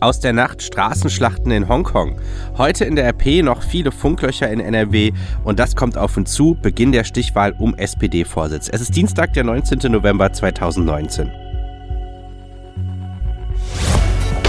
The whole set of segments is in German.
Aus der Nacht Straßenschlachten in Hongkong. Heute in der RP noch viele Funklöcher in NRW und das kommt auf uns zu, Beginn der Stichwahl um SPD-Vorsitz. Es ist Dienstag, der 19. November 2019.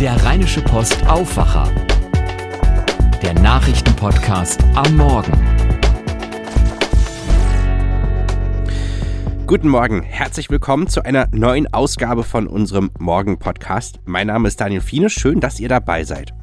Der Rheinische Post Aufwacher. Der Nachrichtenpodcast am Morgen. Guten Morgen, herzlich willkommen zu einer neuen Ausgabe von unserem Morgen-Podcast. Mein Name ist Daniel Fiene, schön, dass ihr dabei seid.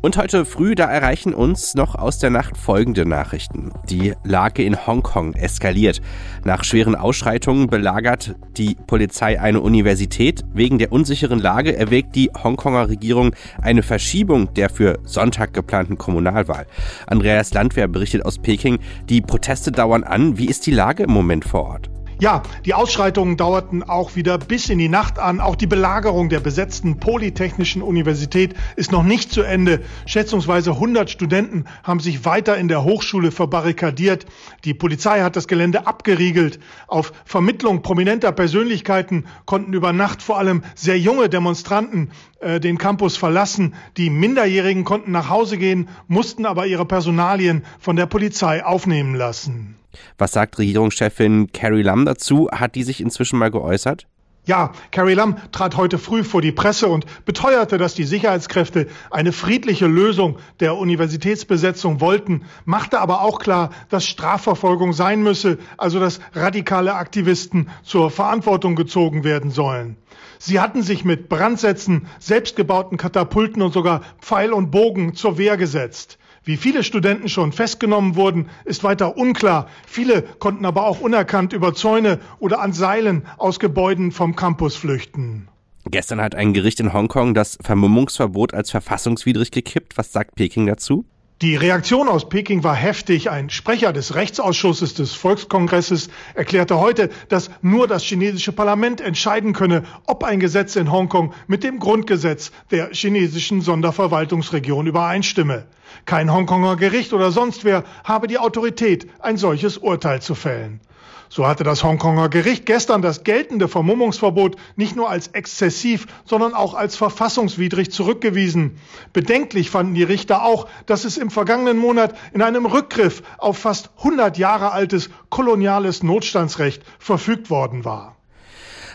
Und heute früh, da erreichen uns noch aus der Nacht folgende Nachrichten. Die Lage in Hongkong eskaliert. Nach schweren Ausschreitungen belagert die Polizei eine Universität. Wegen der unsicheren Lage erwägt die Hongkonger Regierung eine Verschiebung der für Sonntag geplanten Kommunalwahl. Andreas Landwehr berichtet aus Peking, die Proteste dauern an. Wie ist die Lage im Moment vor Ort? Ja, die Ausschreitungen dauerten auch wieder bis in die Nacht an. Auch die Belagerung der besetzten Polytechnischen Universität ist noch nicht zu Ende. Schätzungsweise 100 Studenten haben sich weiter in der Hochschule verbarrikadiert. Die Polizei hat das Gelände abgeriegelt. Auf Vermittlung prominenter Persönlichkeiten konnten über Nacht vor allem sehr junge Demonstranten äh, den Campus verlassen. Die Minderjährigen konnten nach Hause gehen, mussten aber ihre Personalien von der Polizei aufnehmen lassen. Was sagt Regierungschefin Carrie Lam dazu? Hat die sich inzwischen mal geäußert? Ja, Carrie Lam trat heute früh vor die Presse und beteuerte, dass die Sicherheitskräfte eine friedliche Lösung der Universitätsbesetzung wollten, machte aber auch klar, dass Strafverfolgung sein müsse, also dass radikale Aktivisten zur Verantwortung gezogen werden sollen. Sie hatten sich mit Brandsätzen, selbstgebauten Katapulten und sogar Pfeil und Bogen zur Wehr gesetzt. Wie viele Studenten schon festgenommen wurden, ist weiter unklar. Viele konnten aber auch unerkannt über Zäune oder an Seilen aus Gebäuden vom Campus flüchten. Gestern hat ein Gericht in Hongkong das Vermummungsverbot als verfassungswidrig gekippt. Was sagt Peking dazu? Die Reaktion aus Peking war heftig. Ein Sprecher des Rechtsausschusses des Volkskongresses erklärte heute, dass nur das chinesische Parlament entscheiden könne, ob ein Gesetz in Hongkong mit dem Grundgesetz der chinesischen Sonderverwaltungsregion übereinstimme. Kein Hongkonger Gericht oder sonst wer habe die Autorität, ein solches Urteil zu fällen. So hatte das Hongkonger Gericht gestern das geltende Vermummungsverbot nicht nur als exzessiv, sondern auch als verfassungswidrig zurückgewiesen. Bedenklich fanden die Richter auch, dass es im vergangenen Monat in einem Rückgriff auf fast 100 Jahre altes koloniales Notstandsrecht verfügt worden war.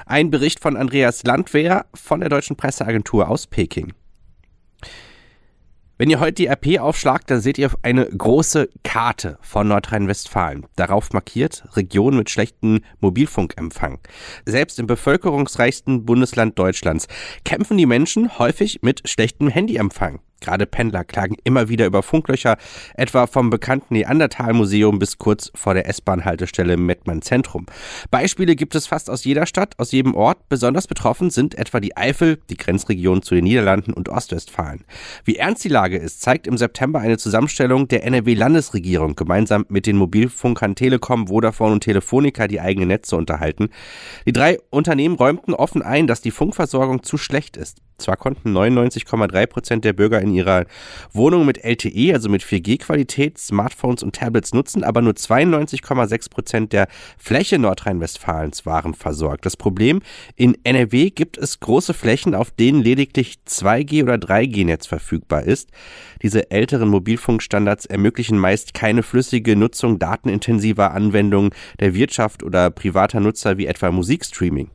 Ein Bericht von Andreas Landwehr von der Deutschen Presseagentur aus Peking. Wenn ihr heute die RP aufschlagt, dann seht ihr eine große Karte von Nordrhein-Westfalen. Darauf markiert Region mit schlechtem Mobilfunkempfang. Selbst im bevölkerungsreichsten Bundesland Deutschlands kämpfen die Menschen häufig mit schlechtem Handyempfang. Gerade Pendler klagen immer wieder über Funklöcher, etwa vom bekannten Neandertal-Museum bis kurz vor der S-Bahn-Haltestelle Mettmann Zentrum. Beispiele gibt es fast aus jeder Stadt, aus jedem Ort. Besonders betroffen sind etwa die Eifel, die Grenzregion zu den Niederlanden und Ostwestfalen. Wie ernst die Lage ist, zeigt im September eine Zusammenstellung der NRW-Landesregierung gemeinsam mit den Mobilfunkern Telekom, Vodafone und Telefonica die eigenen Netze unterhalten. Die drei Unternehmen räumten offen ein, dass die Funkversorgung zu schlecht ist. Zwar konnten 99,3 Prozent der Bürger in ihrer Wohnung mit LTE, also mit 4G-Qualität, Smartphones und Tablets nutzen, aber nur 92,6 Prozent der Fläche Nordrhein-Westfalens waren versorgt. Das Problem, in NRW gibt es große Flächen, auf denen lediglich 2G- oder 3G-Netz verfügbar ist. Diese älteren Mobilfunkstandards ermöglichen meist keine flüssige Nutzung datenintensiver Anwendungen der Wirtschaft oder privater Nutzer wie etwa Musikstreaming.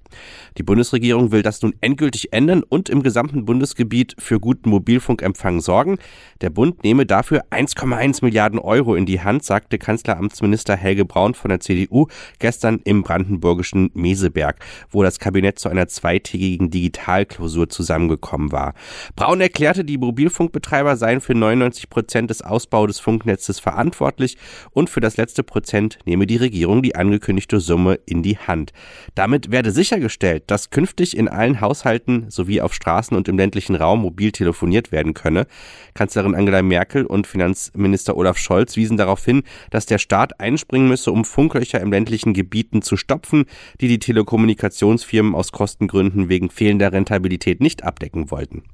Die Bundesregierung will das nun endgültig ändern und im gesamten Bundesgebiet für guten Mobilfunkempfang sorgen. Der Bund nehme dafür 1,1 Milliarden Euro in die Hand, sagte Kanzleramtsminister Helge Braun von der CDU gestern im brandenburgischen Meseberg, wo das Kabinett zu einer zweitägigen Digitalklausur zusammengekommen war. Braun erklärte, die Mobilfunkbetreiber seien für 99 Prozent des Ausbaus des Funknetzes verantwortlich und für das letzte Prozent nehme die Regierung die angekündigte Summe in die Hand. Damit werde sichergestellt, dass künftig in allen Haushalten sowie auf Straßen und im ländlichen Raum mobil telefoniert werden könne könne. Kanzlerin Angela Merkel und Finanzminister Olaf Scholz wiesen darauf hin, dass der Staat einspringen müsse, um Funklöcher im ländlichen Gebieten zu stopfen, die die Telekommunikationsfirmen aus Kostengründen wegen fehlender Rentabilität nicht abdecken wollten.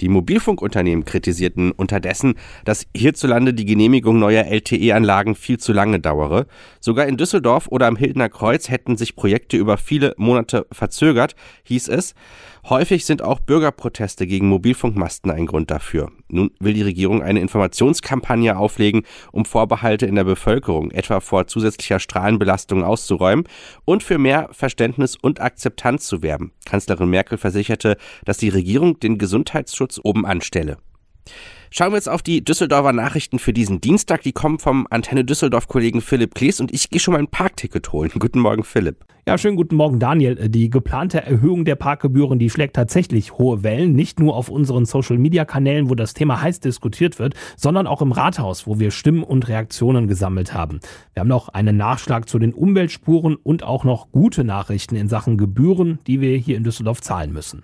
Die Mobilfunkunternehmen kritisierten unterdessen, dass hierzulande die Genehmigung neuer LTE-Anlagen viel zu lange dauere. Sogar in Düsseldorf oder am Hildener Kreuz hätten sich Projekte über viele Monate verzögert, hieß es. Häufig sind auch Bürgerproteste gegen Mobilfunkmasten ein Grund dafür. Nun will die Regierung eine Informationskampagne auflegen, um Vorbehalte in der Bevölkerung, etwa vor zusätzlicher Strahlenbelastung auszuräumen und für mehr Verständnis und Akzeptanz zu werben. Kanzlerin Merkel versicherte, dass die Regierung den Gesundheitsschutz oben anstelle. Schauen wir jetzt auf die Düsseldorfer Nachrichten für diesen Dienstag. Die kommen vom Antenne Düsseldorf-Kollegen Philipp Klees und ich gehe schon mal ein Parkticket holen. Guten Morgen, Philipp. Ja, schönen guten Morgen, Daniel. Die geplante Erhöhung der Parkgebühren, die schlägt tatsächlich hohe Wellen. Nicht nur auf unseren Social-Media-Kanälen, wo das Thema heiß diskutiert wird, sondern auch im Rathaus, wo wir Stimmen und Reaktionen gesammelt haben. Wir haben noch einen Nachschlag zu den Umweltspuren und auch noch gute Nachrichten in Sachen Gebühren, die wir hier in Düsseldorf zahlen müssen.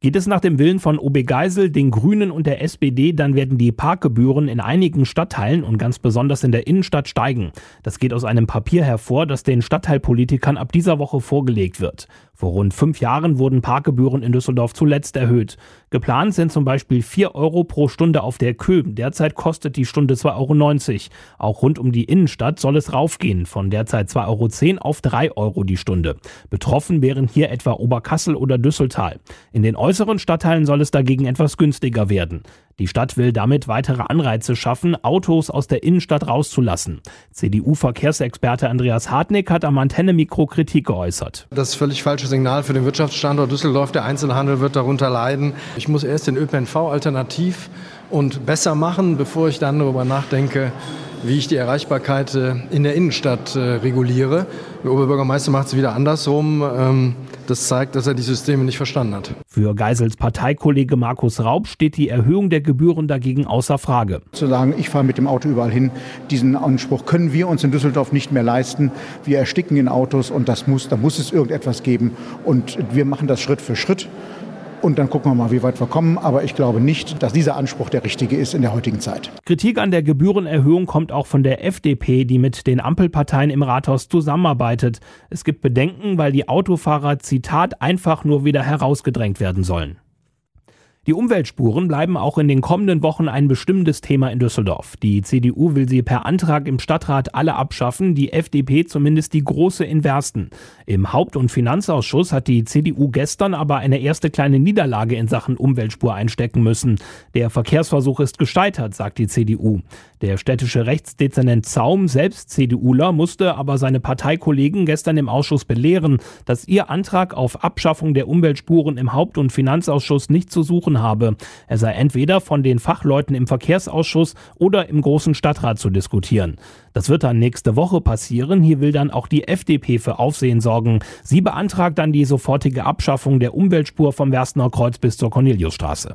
Geht es nach dem Willen von OB Geisel, den Grünen und der SPD, dann werden die Parkgebühren in einigen Stadtteilen und ganz besonders in der Innenstadt steigen. Das geht aus einem Papier hervor, das den Stadtteilpolitikern ab dieser Woche vorgelegt wird. Vor rund fünf Jahren wurden Parkgebühren in Düsseldorf zuletzt erhöht. Geplant sind zum Beispiel vier Euro pro Stunde auf der Köhm. Derzeit kostet die Stunde 2,90 Euro. Auch rund um die Innenstadt soll es raufgehen, von derzeit 2,10 Euro auf 3 Euro die Stunde. Betroffen wären hier etwa Oberkassel oder Düsseltal. In den äußeren Stadtteilen soll es dagegen etwas günstiger werden. Die Stadt will damit weitere Anreize schaffen, Autos aus der Innenstadt rauszulassen. CDU-Verkehrsexperte Andreas Hartnick hat am Antenne-Mikro Kritik geäußert. Das ist völlig falsche Signal für den Wirtschaftsstandort Düsseldorf. Der Einzelhandel wird darunter leiden. Ich muss erst den ÖPNV alternativ und besser machen, bevor ich dann darüber nachdenke, wie ich die Erreichbarkeit äh, in der Innenstadt äh, reguliere. Der Oberbürgermeister macht es wieder andersrum. Das zeigt, dass er die Systeme nicht verstanden hat. Für Geisels Parteikollege Markus Raub steht die Erhöhung der Gebühren dagegen außer Frage. Zu sagen, ich fahre mit dem Auto überall hin, diesen Anspruch können wir uns in Düsseldorf nicht mehr leisten. Wir ersticken in Autos und das muss, da muss es irgendetwas geben. Und wir machen das Schritt für Schritt. Und dann gucken wir mal, wie weit wir kommen. Aber ich glaube nicht, dass dieser Anspruch der richtige ist in der heutigen Zeit. Kritik an der Gebührenerhöhung kommt auch von der FDP, die mit den Ampelparteien im Rathaus zusammenarbeitet. Es gibt Bedenken, weil die Autofahrer, Zitat, einfach nur wieder herausgedrängt werden sollen. Die Umweltspuren bleiben auch in den kommenden Wochen ein bestimmendes Thema in Düsseldorf. Die CDU will sie per Antrag im Stadtrat alle abschaffen, die FDP zumindest die große Inversten. Im Haupt- und Finanzausschuss hat die CDU gestern aber eine erste kleine Niederlage in Sachen Umweltspur einstecken müssen. Der Verkehrsversuch ist gescheitert, sagt die CDU. Der städtische Rechtsdezernent Zaum, selbst CDUler, musste aber seine Parteikollegen gestern im Ausschuss belehren, dass ihr Antrag auf Abschaffung der Umweltspuren im Haupt- und Finanzausschuss nicht zu suchen habe. Er sei entweder von den Fachleuten im Verkehrsausschuss oder im großen Stadtrat zu diskutieren. Das wird dann nächste Woche passieren. Hier will dann auch die FDP für Aufsehen sorgen. Sie beantragt dann die sofortige Abschaffung der Umweltspur vom Werstener Kreuz bis zur Corneliusstraße.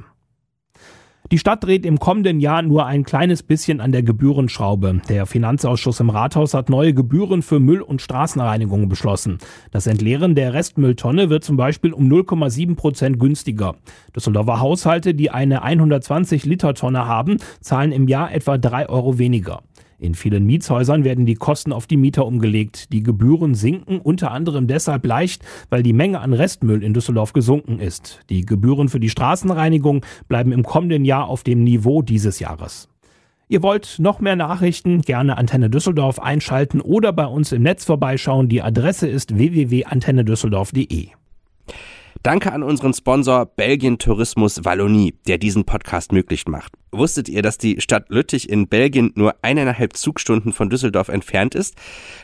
Die Stadt dreht im kommenden Jahr nur ein kleines bisschen an der Gebührenschraube. Der Finanzausschuss im Rathaus hat neue Gebühren für Müll- und Straßenreinigung beschlossen. Das Entleeren der Restmülltonne wird zum Beispiel um 0,7 Prozent günstiger. Düsseldorfer Haushalte, die eine 120 Liter Tonne haben, zahlen im Jahr etwa drei Euro weniger. In vielen Mietshäusern werden die Kosten auf die Mieter umgelegt. Die Gebühren sinken unter anderem deshalb leicht, weil die Menge an Restmüll in Düsseldorf gesunken ist. Die Gebühren für die Straßenreinigung bleiben im kommenden Jahr auf dem Niveau dieses Jahres. Ihr wollt noch mehr Nachrichten? Gerne Antenne Düsseldorf einschalten oder bei uns im Netz vorbeischauen. Die Adresse ist www.antennedüsseldorf.de. Danke an unseren Sponsor Belgien Tourismus Wallonie, der diesen Podcast möglich macht. Wusstet ihr, dass die Stadt Lüttich in Belgien nur eineinhalb Zugstunden von Düsseldorf entfernt ist?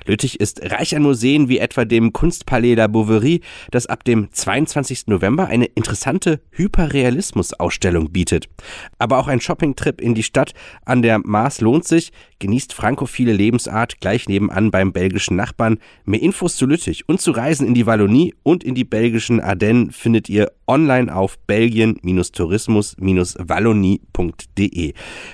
Lüttich ist reich an Museen wie etwa dem Kunstpalais La Bouverie, das ab dem 22. November eine interessante Hyperrealismus-Ausstellung bietet. Aber auch ein Shoppingtrip in die Stadt an der Maas lohnt sich. Genießt frankophile Lebensart gleich nebenan beim belgischen Nachbarn. Mehr Infos zu Lüttich und zu Reisen in die Wallonie und in die belgischen Ardennen findet ihr online auf belgien-tourismus-wallonie.de.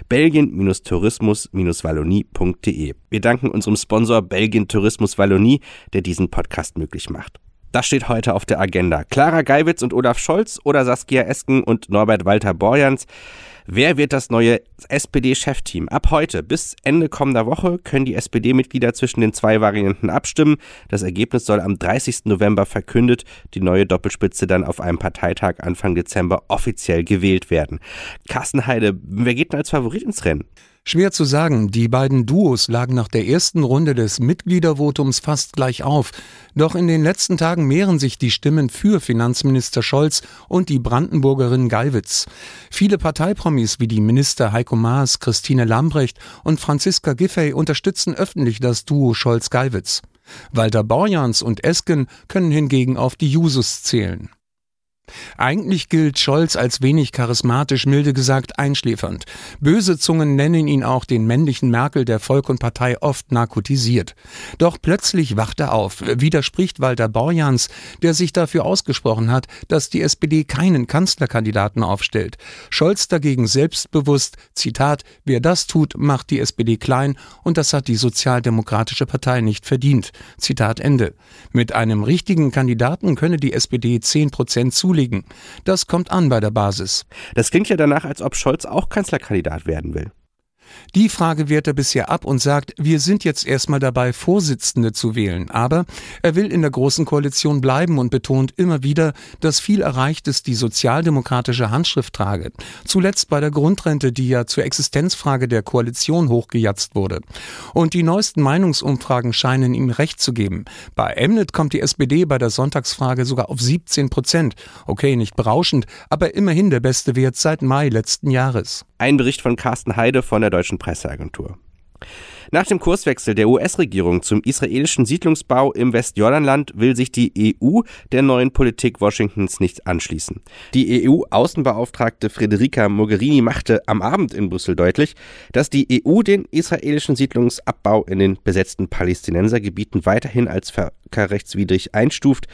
Belgien-tourismus-wallonie.de. Wir danken unserem Sponsor Belgien Tourismus Wallonie, der diesen Podcast möglich macht. Das steht heute auf der Agenda. Clara Geiwitz und Olaf Scholz oder Saskia Esken und Norbert Walter Borjans. Wer wird das neue SPD-Chefteam? Ab heute bis Ende kommender Woche können die SPD-Mitglieder zwischen den zwei Varianten abstimmen. Das Ergebnis soll am 30. November verkündet, die neue Doppelspitze dann auf einem Parteitag Anfang Dezember offiziell gewählt werden. Carsten Heide, wer geht denn als Favorit ins Rennen? Schwer zu sagen, die beiden Duos lagen nach der ersten Runde des Mitgliedervotums fast gleich auf. Doch in den letzten Tagen mehren sich die Stimmen für Finanzminister Scholz und die Brandenburgerin Gallwitz. Viele Parteipromis wie die Minister Heiko Maas, Christine Lambrecht und Franziska Giffey unterstützen öffentlich das Duo Scholz-Gallwitz. Walter Borjans und Esken können hingegen auf die Jusos zählen. Eigentlich gilt Scholz als wenig charismatisch, milde gesagt einschläfernd. Böse Zungen nennen ihn auch den männlichen Merkel der Volk und Partei oft narkotisiert. Doch plötzlich wacht er auf, widerspricht Walter Borjans, der sich dafür ausgesprochen hat, dass die SPD keinen Kanzlerkandidaten aufstellt. Scholz dagegen selbstbewusst, Zitat, wer das tut, macht die SPD klein und das hat die Sozialdemokratische Partei nicht verdient. Zitat Ende. Mit einem richtigen Kandidaten könne die SPD 10 Prozent zulegen zulegen. Das kommt an bei der Basis. Das klingt ja danach, als ob Scholz auch Kanzlerkandidat werden will. Die Frage wehrt er bisher ab und sagt, wir sind jetzt erstmal dabei, Vorsitzende zu wählen. Aber er will in der Großen Koalition bleiben und betont immer wieder, dass viel erreicht ist, die sozialdemokratische Handschrift trage. Zuletzt bei der Grundrente, die ja zur Existenzfrage der Koalition hochgejatzt wurde. Und die neuesten Meinungsumfragen scheinen ihm recht zu geben. Bei Emnet kommt die SPD bei der Sonntagsfrage sogar auf 17 Prozent. Okay, nicht berauschend, aber immerhin der beste Wert seit Mai letzten Jahres. Ein Bericht von Carsten Heide von der Deutschen Presseagentur. Nach dem Kurswechsel der US-Regierung zum israelischen Siedlungsbau im Westjordanland will sich die EU der neuen Politik Washingtons nicht anschließen. Die EU-Außenbeauftragte Federica Mogherini machte am Abend in Brüssel deutlich, dass die EU den israelischen Siedlungsabbau in den besetzten Palästinensergebieten weiterhin als völkerrechtswidrig einstuft,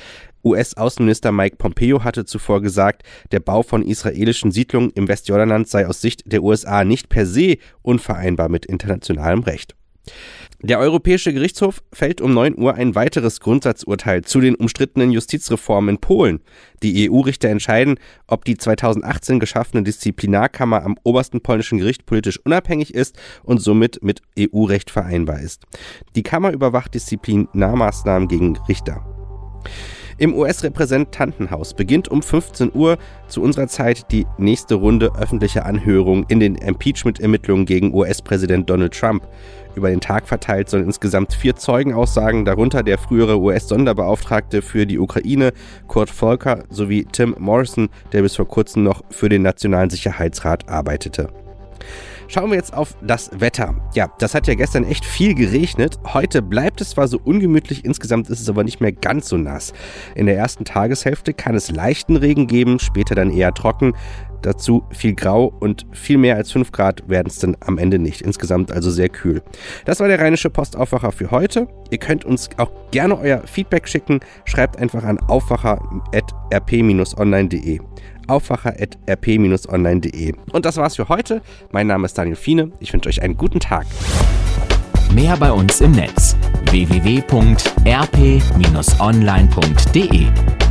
US-Außenminister Mike Pompeo hatte zuvor gesagt, der Bau von israelischen Siedlungen im Westjordanland sei aus Sicht der USA nicht per se unvereinbar mit internationalem Recht. Der Europäische Gerichtshof fällt um 9 Uhr ein weiteres Grundsatzurteil zu den umstrittenen Justizreformen in Polen. Die EU-Richter entscheiden, ob die 2018 geschaffene Disziplinarkammer am obersten polnischen Gericht politisch unabhängig ist und somit mit EU-Recht vereinbar ist. Die Kammer überwacht Disziplinarmaßnahmen gegen Richter. Im US-Repräsentantenhaus beginnt um 15 Uhr zu unserer Zeit die nächste Runde öffentlicher Anhörung in den Impeachment-Ermittlungen gegen US-Präsident Donald Trump. Über den Tag verteilt sollen insgesamt vier Zeugen aussagen, darunter der frühere US-Sonderbeauftragte für die Ukraine Kurt Volker sowie Tim Morrison, der bis vor kurzem noch für den Nationalen Sicherheitsrat arbeitete. Schauen wir jetzt auf das Wetter. Ja, das hat ja gestern echt viel geregnet. Heute bleibt es zwar so ungemütlich, insgesamt ist es aber nicht mehr ganz so nass. In der ersten Tageshälfte kann es leichten Regen geben, später dann eher trocken. Dazu viel Grau und viel mehr als 5 Grad werden es dann am Ende nicht. Insgesamt also sehr kühl. Das war der Rheinische Postaufwacher für heute. Ihr könnt uns auch gerne euer Feedback schicken. Schreibt einfach an aufwacher.rp-online.de aufwacher.rp-online.de. Und das war's für heute. Mein Name ist Daniel Fiene. Ich wünsche euch einen guten Tag. Mehr bei uns im Netz www.rp-online.de